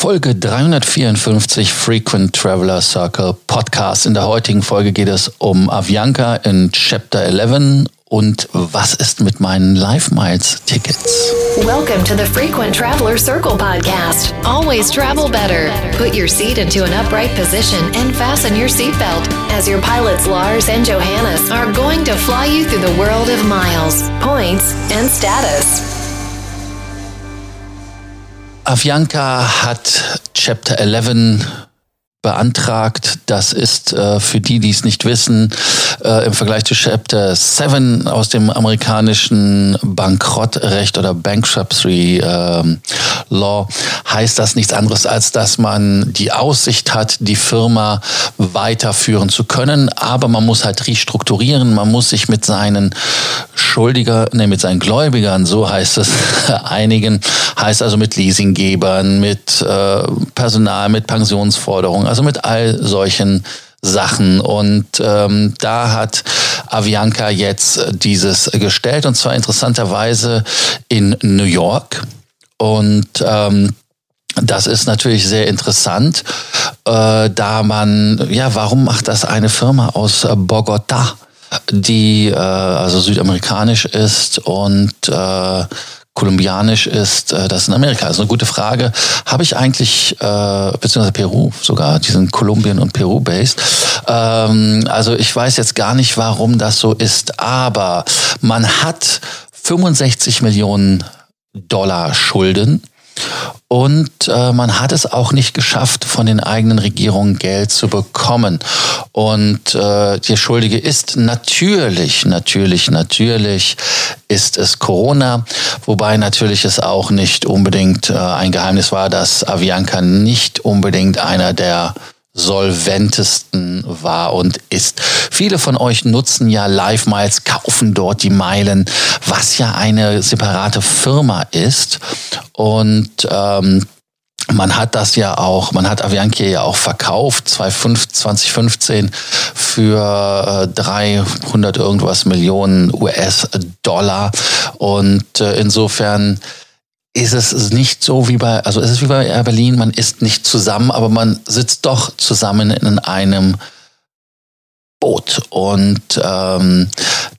Folge 354 Frequent Traveler Circle Podcast. In der heutigen Folge geht es um Avianca in Chapter 11 und was ist mit meinen Life Miles Tickets? Welcome to the Frequent Traveler Circle podcast. Always travel better. Put your seat into an upright position and fasten your seatbelt as your pilots Lars and Johannes are going to fly you through the world of miles, points, and status. Avianca hat Chapter 11 beantragt. Das ist äh, für die, die es nicht wissen, äh, im Vergleich zu Chapter 7 aus dem amerikanischen Bankrottrecht oder Bankruptcy äh, Law heißt das nichts anderes, als dass man die Aussicht hat, die Firma weiterführen zu können, aber man muss halt restrukturieren, man muss sich mit seinen Schuldiger, nee, mit seinen Gläubigern, so heißt es, einigen, heißt also mit Leasinggebern, mit äh, Personal, mit Pensionsforderungen, also mit all solchen Sachen. Und ähm, da hat Avianca jetzt dieses gestellt und zwar interessanterweise in New York. Und ähm, das ist natürlich sehr interessant, äh, da man, ja, warum macht das eine Firma aus Bogota, die äh, also südamerikanisch ist und äh, kolumbianisch ist, äh, das in Amerika. Ist eine gute Frage. Habe ich eigentlich, äh, beziehungsweise Peru sogar, die sind Kolumbien und Peru-based. Ähm, also ich weiß jetzt gar nicht, warum das so ist, aber man hat 65 Millionen Dollar Schulden und äh, man hat es auch nicht geschafft, von den eigenen Regierungen Geld zu bekommen. Und äh, der Schuldige ist natürlich, natürlich, natürlich ist es Corona, wobei natürlich es auch nicht unbedingt äh, ein Geheimnis war, dass Avianca nicht unbedingt einer der solventesten war und ist. Viele von euch nutzen ja Live Miles, kaufen dort die Meilen, was ja eine separate Firma ist. Und ähm, man hat das ja auch, man hat Avianca ja auch verkauft, 2015 für 300 äh, irgendwas Millionen US-Dollar. Und äh, insofern ist es nicht so wie bei, also es ist wie bei Air Berlin, man ist nicht zusammen, aber man sitzt doch zusammen in einem Boot. Und ähm,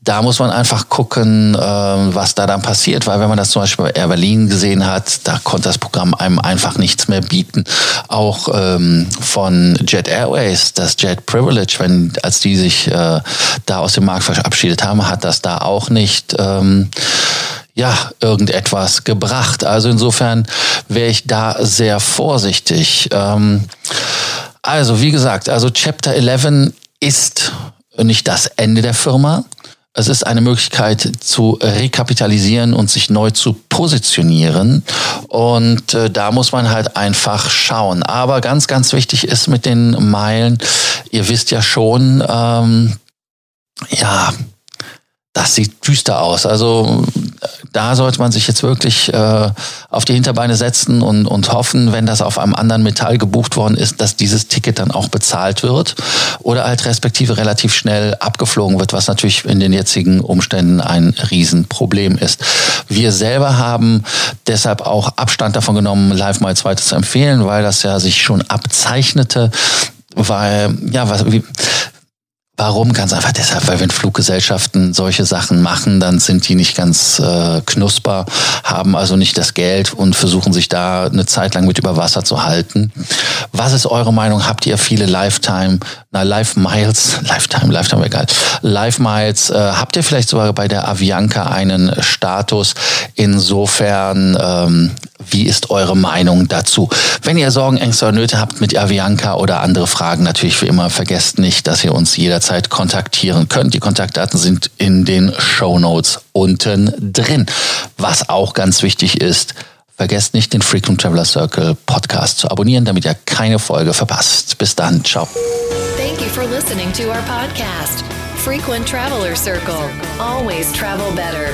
da muss man einfach gucken, ähm, was da dann passiert, weil wenn man das zum Beispiel bei Air Berlin gesehen hat, da konnte das Programm einem einfach nichts mehr bieten. Auch ähm, von Jet Airways, das Jet Privilege, wenn als die sich äh, da aus dem Markt verabschiedet haben, hat das da auch nicht. Ähm, ja, irgendetwas gebracht. Also insofern wäre ich da sehr vorsichtig. Ähm, also wie gesagt, also Chapter 11 ist nicht das Ende der Firma. Es ist eine Möglichkeit zu rekapitalisieren und sich neu zu positionieren. Und äh, da muss man halt einfach schauen. Aber ganz, ganz wichtig ist mit den Meilen, ihr wisst ja schon, ähm, ja, das sieht düster aus. Also da sollte man sich jetzt wirklich äh, auf die Hinterbeine setzen und, und hoffen, wenn das auf einem anderen Metall gebucht worden ist, dass dieses Ticket dann auch bezahlt wird oder halt respektive relativ schnell abgeflogen wird, was natürlich in den jetzigen Umständen ein Riesenproblem ist. Wir selber haben deshalb auch Abstand davon genommen, Live Miles weiter zu empfehlen, weil das ja sich schon abzeichnete, weil ja was wie Warum? Ganz einfach deshalb, weil wenn Fluggesellschaften solche Sachen machen, dann sind die nicht ganz äh, knusper, haben also nicht das Geld und versuchen sich da eine Zeit lang mit über Wasser zu halten. Was ist eure Meinung? Habt ihr viele Lifetime, na Life Miles, Lifetime, Lifetime egal, Life Miles? Äh, habt ihr vielleicht sogar bei der Avianca einen Status? Insofern ähm, wie ist eure Meinung dazu? Wenn ihr Sorgen, Ängste oder Nöte habt mit Avianca oder andere Fragen, natürlich wie immer, vergesst nicht, dass ihr uns jederzeit kontaktieren könnt. Die Kontaktdaten sind in den Show Notes unten drin. Was auch ganz wichtig ist, vergesst nicht, den Frequent Traveler Circle Podcast zu abonnieren, damit ihr keine Folge verpasst. Bis dann, ciao. Thank you for listening to our podcast, Frequent Traveler Circle. Always travel better.